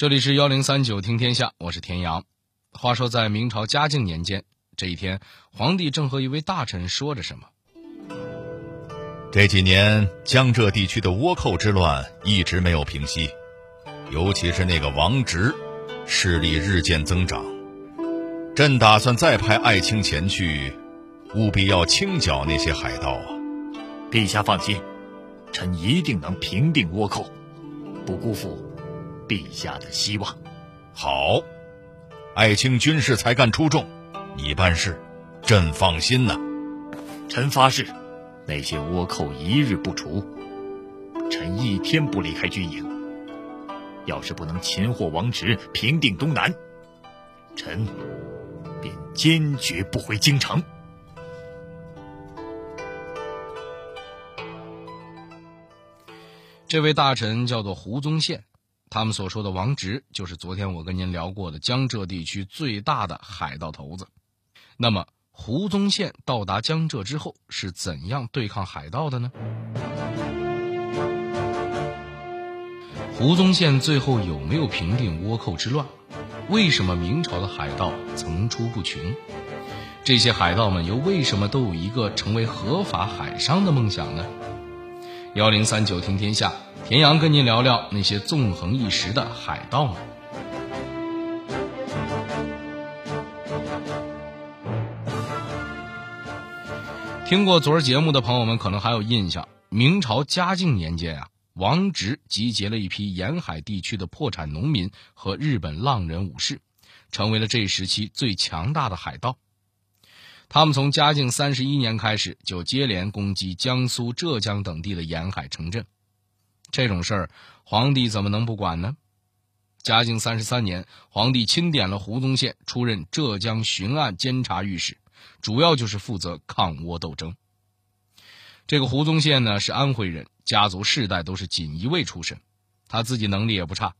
这里是幺零三九听天下，我是田阳。话说在明朝嘉靖年间，这一天，皇帝正和一位大臣说着什么。这几年江浙地区的倭寇之乱一直没有平息，尤其是那个王直，势力日渐增长。朕打算再派爱卿前去，务必要清剿那些海盗啊！陛下放心，臣一定能平定倭寇，不辜负。陛下的希望，好，爱卿军事才干出众，你办事，朕放心呐。臣发誓，那些倭寇一日不除，臣一天不离开军营。要是不能擒获王直，平定东南，臣便坚决不回京城。这位大臣叫做胡宗宪。他们所说的王直，就是昨天我跟您聊过的江浙地区最大的海盗头子。那么，胡宗宪到达江浙之后是怎样对抗海盗的呢？胡宗宪最后有没有平定倭寇之乱？为什么明朝的海盗层出不穷？这些海盗们又为什么都有一个成为合法海商的梦想呢？幺零三九听天下。田阳跟您聊聊那些纵横一时的海盗们。听过昨儿节目的朋友们可能还有印象，明朝嘉靖年间啊，王直集结了一批沿海地区的破产农民和日本浪人武士，成为了这一时期最强大的海盗。他们从嘉靖三十一年开始，就接连攻击江苏、浙江等地的沿海城镇。这种事儿，皇帝怎么能不管呢？嘉靖三十三年，皇帝钦点了胡宗宪出任浙江巡按监察御史，主要就是负责抗倭斗争。这个胡宗宪呢是安徽人，家族世代都是锦衣卫出身，他自己能力也不差。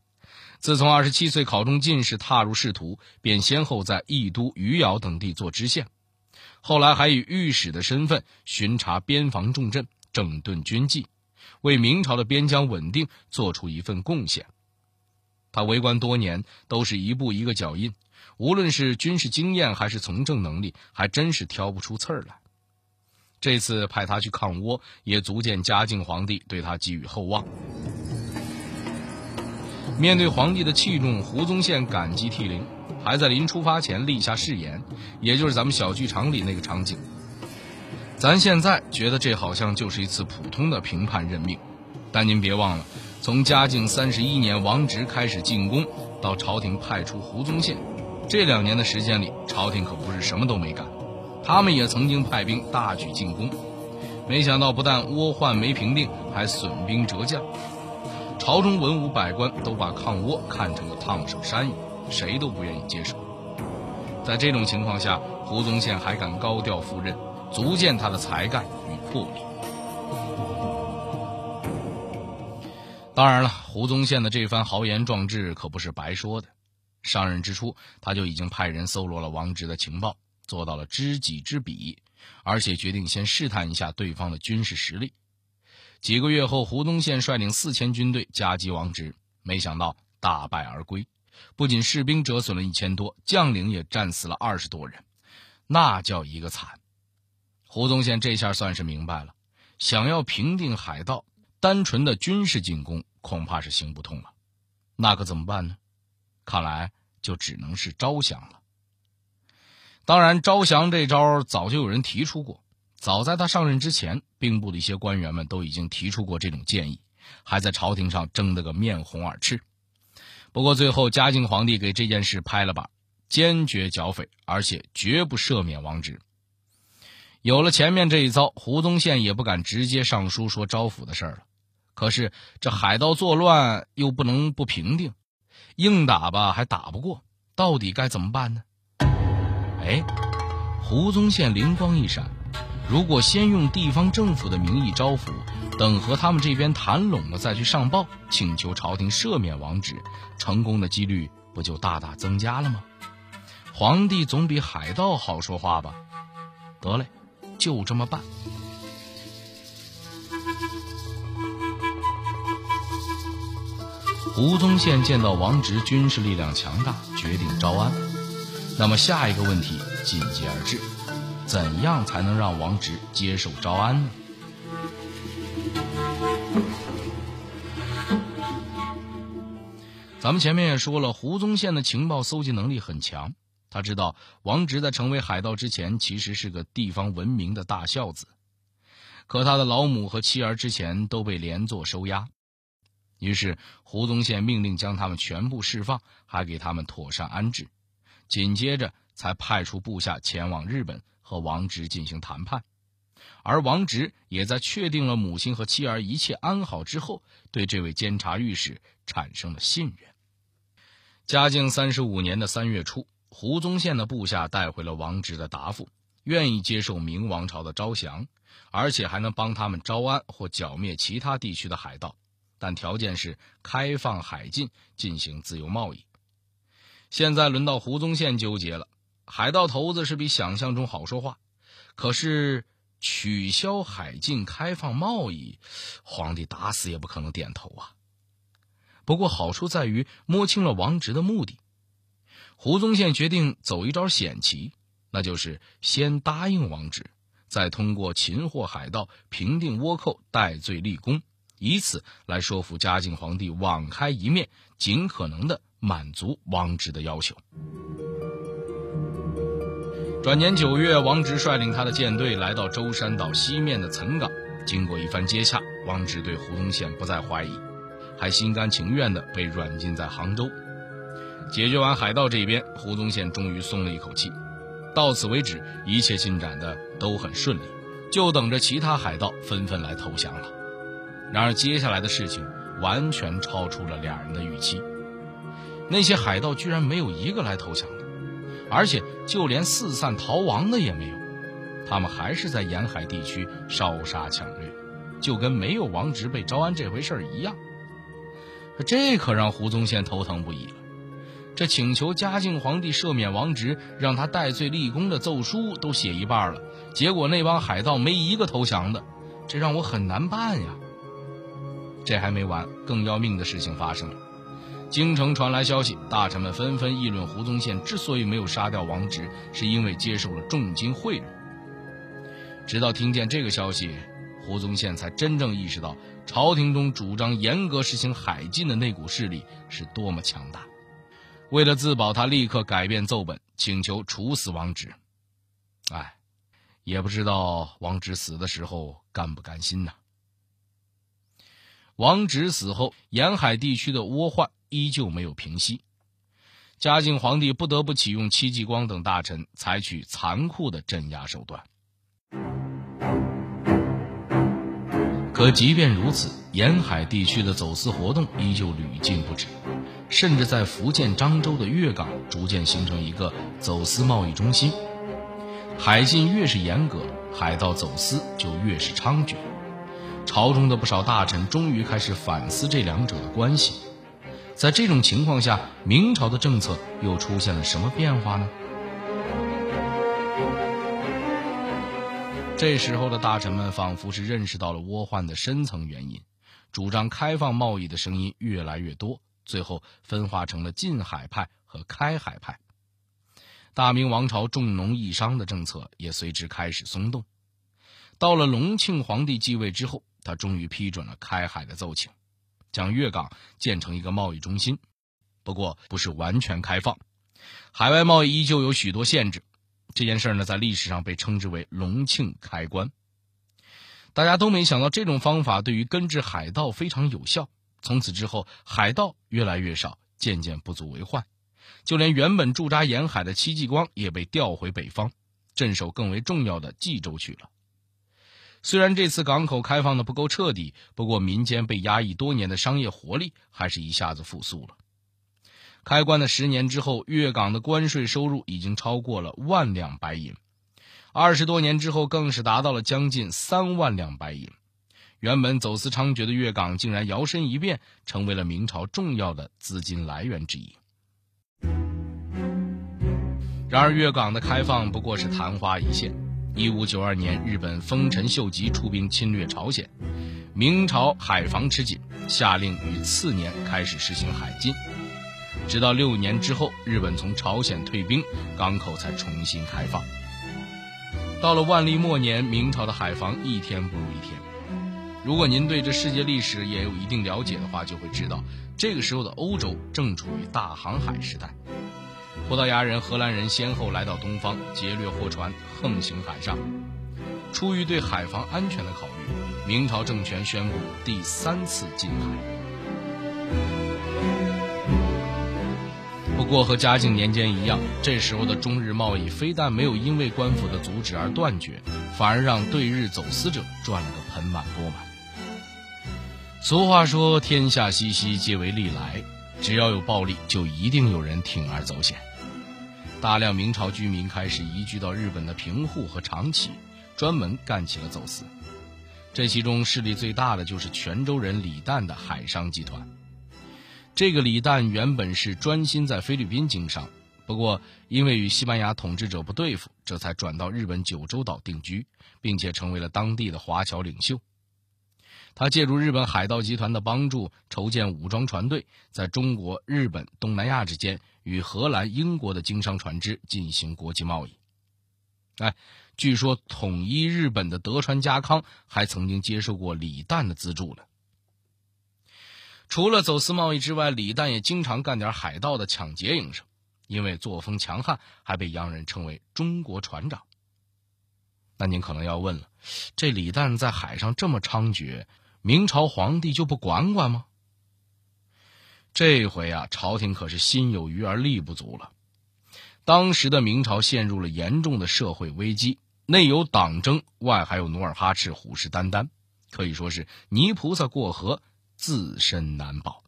自从二十七岁考中进士，踏入仕途，便先后在义都、余姚等地做知县，后来还以御史的身份巡查边防重镇，整顿军纪。为明朝的边疆稳定做出一份贡献。他为官多年，都是一步一个脚印，无论是军事经验还是从政能力，还真是挑不出刺儿来。这次派他去抗倭，也足见嘉靖皇帝对他寄予厚望。面对皇帝的器重，胡宗宪感激涕零，还在临出发前立下誓言，也就是咱们小剧场里那个场景。咱现在觉得这好像就是一次普通的平叛任命，但您别忘了，从嘉靖三十一年王直开始进攻，到朝廷派出胡宗宪，这两年的时间里，朝廷可不是什么都没干，他们也曾经派兵大举进攻，没想到不但倭患没平定，还损兵折将，朝中文武百官都把抗倭看成了烫手山芋，谁都不愿意接手。在这种情况下，胡宗宪还敢高调赴任。足见他的才干与魄力。当然了，胡宗宪的这番豪言壮志可不是白说的。上任之初，他就已经派人搜罗了王直的情报，做到了知己知彼，而且决定先试探一下对方的军事实力。几个月后，胡宗宪率领四千军队夹击王直，没想到大败而归，不仅士兵折损了一千多，将领也战死了二十多人，那叫一个惨。胡宗宪这下算是明白了，想要平定海盗，单纯的军事进攻恐怕是行不通了。那可怎么办呢？看来就只能是招降了。当然，招降这招早就有人提出过。早在他上任之前，兵部的一些官员们都已经提出过这种建议，还在朝廷上争得个面红耳赤。不过最后，嘉靖皇帝给这件事拍了板，坚决剿匪，而且绝不赦免王直。有了前面这一遭，胡宗宪也不敢直接上书说招抚的事儿了。可是这海盗作乱又不能不平定，硬打吧还打不过，到底该怎么办呢？哎，胡宗宪灵光一闪，如果先用地方政府的名义招抚，等和他们这边谈拢了再去上报，请求朝廷赦免王直，成功的几率不就大大增加了吗？皇帝总比海盗好说话吧？得嘞。就这么办。胡宗宪见到王直军事力量强大，决定招安。那么下一个问题紧接而至：怎样才能让王直接受招安呢？咱们前面也说了，胡宗宪的情报搜集能力很强，他知道王直在成为海盗之前，其实是个地方闻名的大孝子。可他的老母和妻儿之前都被连坐收押，于是胡宗宪命令将他们全部释放，还给他们妥善安置。紧接着才派出部下前往日本和王直进行谈判，而王直也在确定了母亲和妻儿一切安好之后，对这位监察御史产生了信任。嘉靖三十五年的三月初，胡宗宪的部下带回了王直的答复，愿意接受明王朝的招降，而且还能帮他们招安或剿灭其他地区的海盗，但条件是开放海禁，进行自由贸易。现在轮到胡宗宪纠结了，海盗头子是比想象中好说话，可是取消海禁、开放贸易，皇帝打死也不可能点头啊。不过好处在于摸清了王直的目的，胡宗宪决定走一招险棋，那就是先答应王直，再通过擒获海盗、平定倭寇、戴罪立功，以此来说服嘉靖皇帝网开一面，尽可能的满足王直的要求。转年九月，王直率领他的舰队来到舟山岛西面的岑港，经过一番接洽，王直对胡宗宪不再怀疑。还心甘情愿地被软禁在杭州，解决完海盗这边，胡宗宪终于松了一口气。到此为止，一切进展的都很顺利，就等着其他海盗纷纷来投降了。然而，接下来的事情完全超出了两人的预期。那些海盗居然没有一个来投降的，而且就连四散逃亡的也没有，他们还是在沿海地区烧杀抢掠，就跟没有王直被招安这回事一样。这可让胡宗宪头疼不已了。这请求嘉靖皇帝赦免王直，让他戴罪立功的奏书都写一半了，结果那帮海盗没一个投降的，这让我很难办呀。这还没完，更要命的事情发生了。京城传来消息，大臣们纷纷议论胡宗宪之所以没有杀掉王直，是因为接受了重金贿赂。直到听见这个消息。胡宗宪才真正意识到，朝廷中主张严格实行海禁的那股势力是多么强大。为了自保，他立刻改变奏本，请求处死王直。哎，也不知道王直死的时候甘不甘心呢？王直死后，沿海地区的倭患依旧没有平息。嘉靖皇帝不得不启用戚继光等大臣，采取残酷的镇压手段。可即便如此，沿海地区的走私活动依旧屡禁不止，甚至在福建漳州的粤港逐渐形成一个走私贸易中心。海禁越是严格，海盗走私就越是猖獗。朝中的不少大臣终于开始反思这两者的关系。在这种情况下，明朝的政策又出现了什么变化呢？这时候的大臣们仿佛是认识到了倭患的深层原因，主张开放贸易的声音越来越多，最后分化成了近海派和开海派。大明王朝重农抑商的政策也随之开始松动。到了隆庆皇帝继位之后，他终于批准了开海的奏请，将粤港建成一个贸易中心，不过不是完全开放，海外贸易依旧有许多限制。这件事呢，在历史上被称之为“隆庆开关”。大家都没想到，这种方法对于根治海盗非常有效。从此之后，海盗越来越少，渐渐不足为患。就连原本驻扎沿海的戚继光也被调回北方，镇守更为重要的冀州去了。虽然这次港口开放的不够彻底，不过民间被压抑多年的商业活力还是一下子复苏了。开关的十年之后，粤港的关税收入已经超过了万两白银，二十多年之后，更是达到了将近三万两白银。原本走私猖獗的粤港，竟然摇身一变，成为了明朝重要的资金来源之一。然而，粤港的开放不过是昙花一现。一五九二年，日本丰臣秀吉出兵侵略朝鲜，明朝海防吃紧，下令于次年开始实行海禁。直到六年之后，日本从朝鲜退兵，港口才重新开放。到了万历末年，明朝的海防一天不如一天。如果您对这世界历史也有一定了解的话，就会知道，这个时候的欧洲正处于大航海时代。葡萄牙人、荷兰人先后来到东方，劫掠货船，横行海上。出于对海防安全的考虑，明朝政权宣布第三次禁海。不过和嘉靖年间一样，这时候的中日贸易非但没有因为官府的阻止而断绝，反而让对日走私者赚了个盆满钵满。俗话说：“天下熙熙，皆为利来。”只要有暴利，就一定有人铤而走险。大量明朝居民开始移居到日本的平户和长崎，专门干起了走私。这其中势力最大的就是泉州人李旦的海商集团。这个李旦原本是专心在菲律宾经商，不过因为与西班牙统治者不对付，这才转到日本九州岛定居，并且成为了当地的华侨领袖。他借助日本海盗集团的帮助，筹建武装船队，在中国、日本、东南亚之间与荷兰、英国的经商船只进行国际贸易。哎，据说统一日本的德川家康还曾经接受过李旦的资助呢。除了走私贸易之外，李旦也经常干点海盗的抢劫营生，因为作风强悍，还被洋人称为“中国船长”。那您可能要问了，这李旦在海上这么猖獗，明朝皇帝就不管管吗？这回啊，朝廷可是心有余而力不足了。当时的明朝陷入了严重的社会危机，内有党争，外还有努尔哈赤虎视眈眈，可以说是泥菩萨过河。自身难保，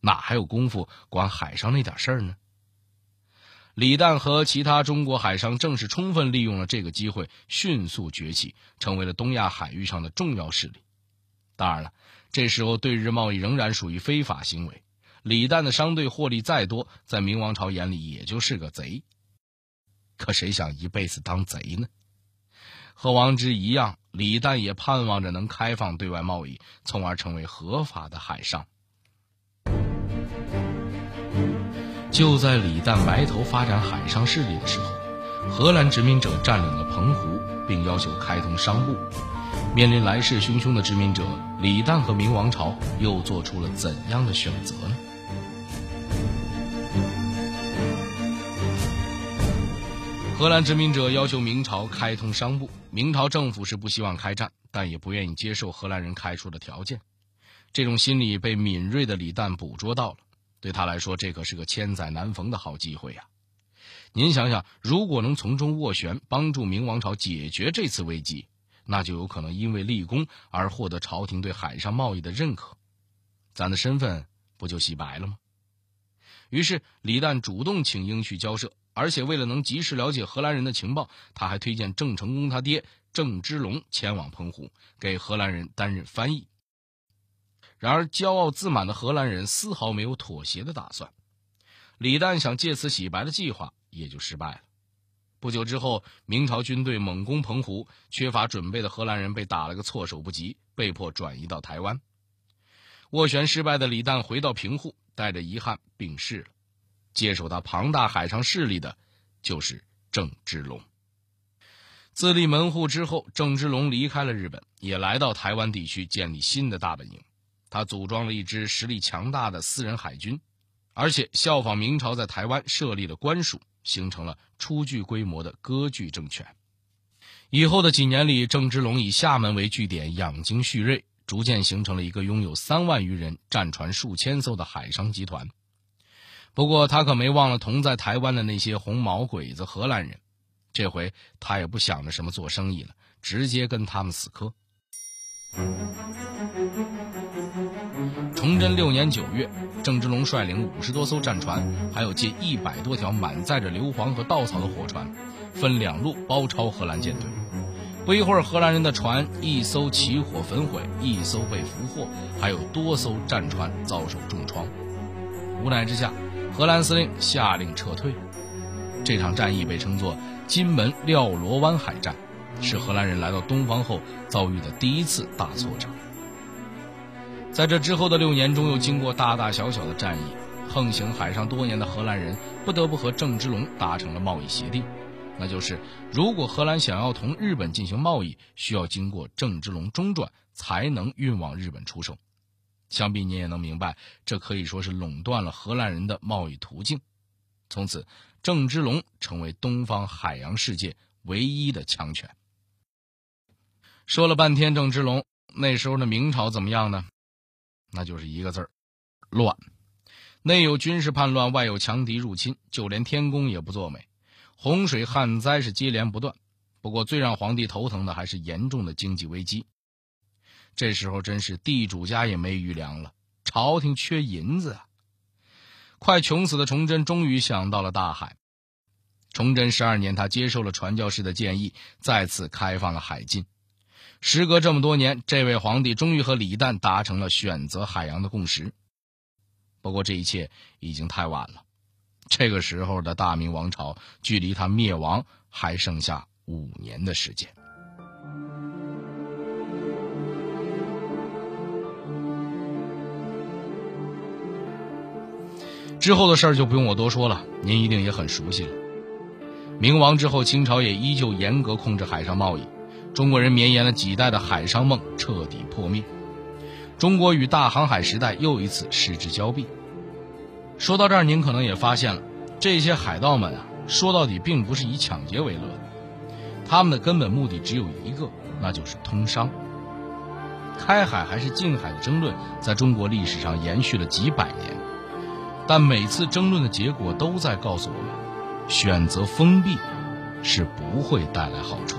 哪还有功夫管海上那点事儿呢？李旦和其他中国海商正是充分利用了这个机会，迅速崛起，成为了东亚海域上的重要势力。当然了，这时候对日贸易仍然属于非法行为。李旦的商队获利再多，在明王朝眼里也就是个贼。可谁想一辈子当贼呢？和王直一样，李旦也盼望着能开放对外贸易，从而成为合法的海商。就在李旦埋头发展海上势力的时候，荷兰殖民者占领了澎湖，并要求开通商埠。面临来势汹汹的殖民者，李旦和明王朝又做出了怎样的选择呢？荷兰殖民者要求明朝开通商埠，明朝政府是不希望开战，但也不愿意接受荷兰人开出的条件。这种心理被敏锐的李旦捕捉到了，对他来说，这可是个千载难逢的好机会呀！您想想，如果能从中斡旋，帮助明王朝解决这次危机，那就有可能因为立功而获得朝廷对海上贸易的认可，咱的身份不就洗白了吗？于是，李旦主动请缨去交涉。而且为了能及时了解荷兰人的情报，他还推荐郑成功他爹郑芝龙前往澎湖，给荷兰人担任翻译。然而，骄傲自满的荷兰人丝毫没有妥协的打算，李旦想借此洗白的计划也就失败了。不久之后，明朝军队猛攻澎湖，缺乏准备的荷兰人被打了个措手不及，被迫转移到台湾。斡旋失败的李旦回到平户，带着遗憾病逝了。接手他庞大海上势力的，就是郑芝龙。自立门户之后，郑芝龙离开了日本，也来到台湾地区建立新的大本营。他组装了一支实力强大的私人海军，而且效仿明朝在台湾设立了官署，形成了初具规模的割据政权。以后的几年里，郑芝龙以厦门为据点，养精蓄锐，逐渐形成了一个拥有三万余人、战船数千艘的海商集团。不过他可没忘了同在台湾的那些红毛鬼子荷兰人，这回他也不想着什么做生意了，直接跟他们死磕。崇祯六年九月，郑芝龙率领五十多艘战船，还有近一百多条满载着硫磺和稻草的火船，分两路包抄荷兰舰队。不一会儿，荷兰人的船一艘起火焚毁，一艘被俘获，还有多艘战船遭受重创。无奈之下。荷兰司令下令撤退，这场战役被称作金门廖罗湾海战，是荷兰人来到东方后遭遇的第一次大挫折。在这之后的六年中，又经过大大小小的战役，横行海上多年的荷兰人不得不和郑芝龙达成了贸易协定，那就是如果荷兰想要同日本进行贸易，需要经过郑芝龙中转才能运往日本出售。想必你也能明白，这可以说是垄断了荷兰人的贸易途径。从此，郑芝龙成为东方海洋世界唯一的强权。说了半天郑芝龙，那时候的明朝怎么样呢？那就是一个字儿：乱。内有军事叛乱，外有强敌入侵，就连天宫也不作美，洪水旱灾是接连不断。不过，最让皇帝头疼的还是严重的经济危机。这时候真是地主家也没余粮了，朝廷缺银子啊！快穷死的崇祯终于想到了大海。崇祯十二年，他接受了传教士的建议，再次开放了海禁。时隔这么多年，这位皇帝终于和李旦达成了选择海洋的共识。不过，这一切已经太晚了。这个时候的大明王朝，距离他灭亡还剩下五年的时间。之后的事儿就不用我多说了，您一定也很熟悉了。明亡之后，清朝也依旧严格控制海上贸易，中国人绵延了几代的海商梦彻底破灭，中国与大航海时代又一次失之交臂。说到这儿，您可能也发现了，这些海盗们啊，说到底并不是以抢劫为乐的，他们的根本目的只有一个，那就是通商。开海还是禁海的争论，在中国历史上延续了几百年。但每次争论的结果都在告诉我们，选择封闭是不会带来好处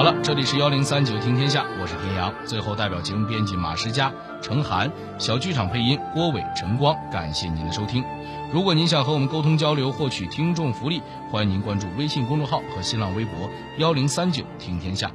好了，这里是幺零三九听天下，我是田阳。最后，代表节目编辑马世佳、程涵，小剧场配音郭伟、陈光，感谢您的收听。如果您想和我们沟通交流，获取听众福利，欢迎您关注微信公众号和新浪微博“幺零三九听天下”。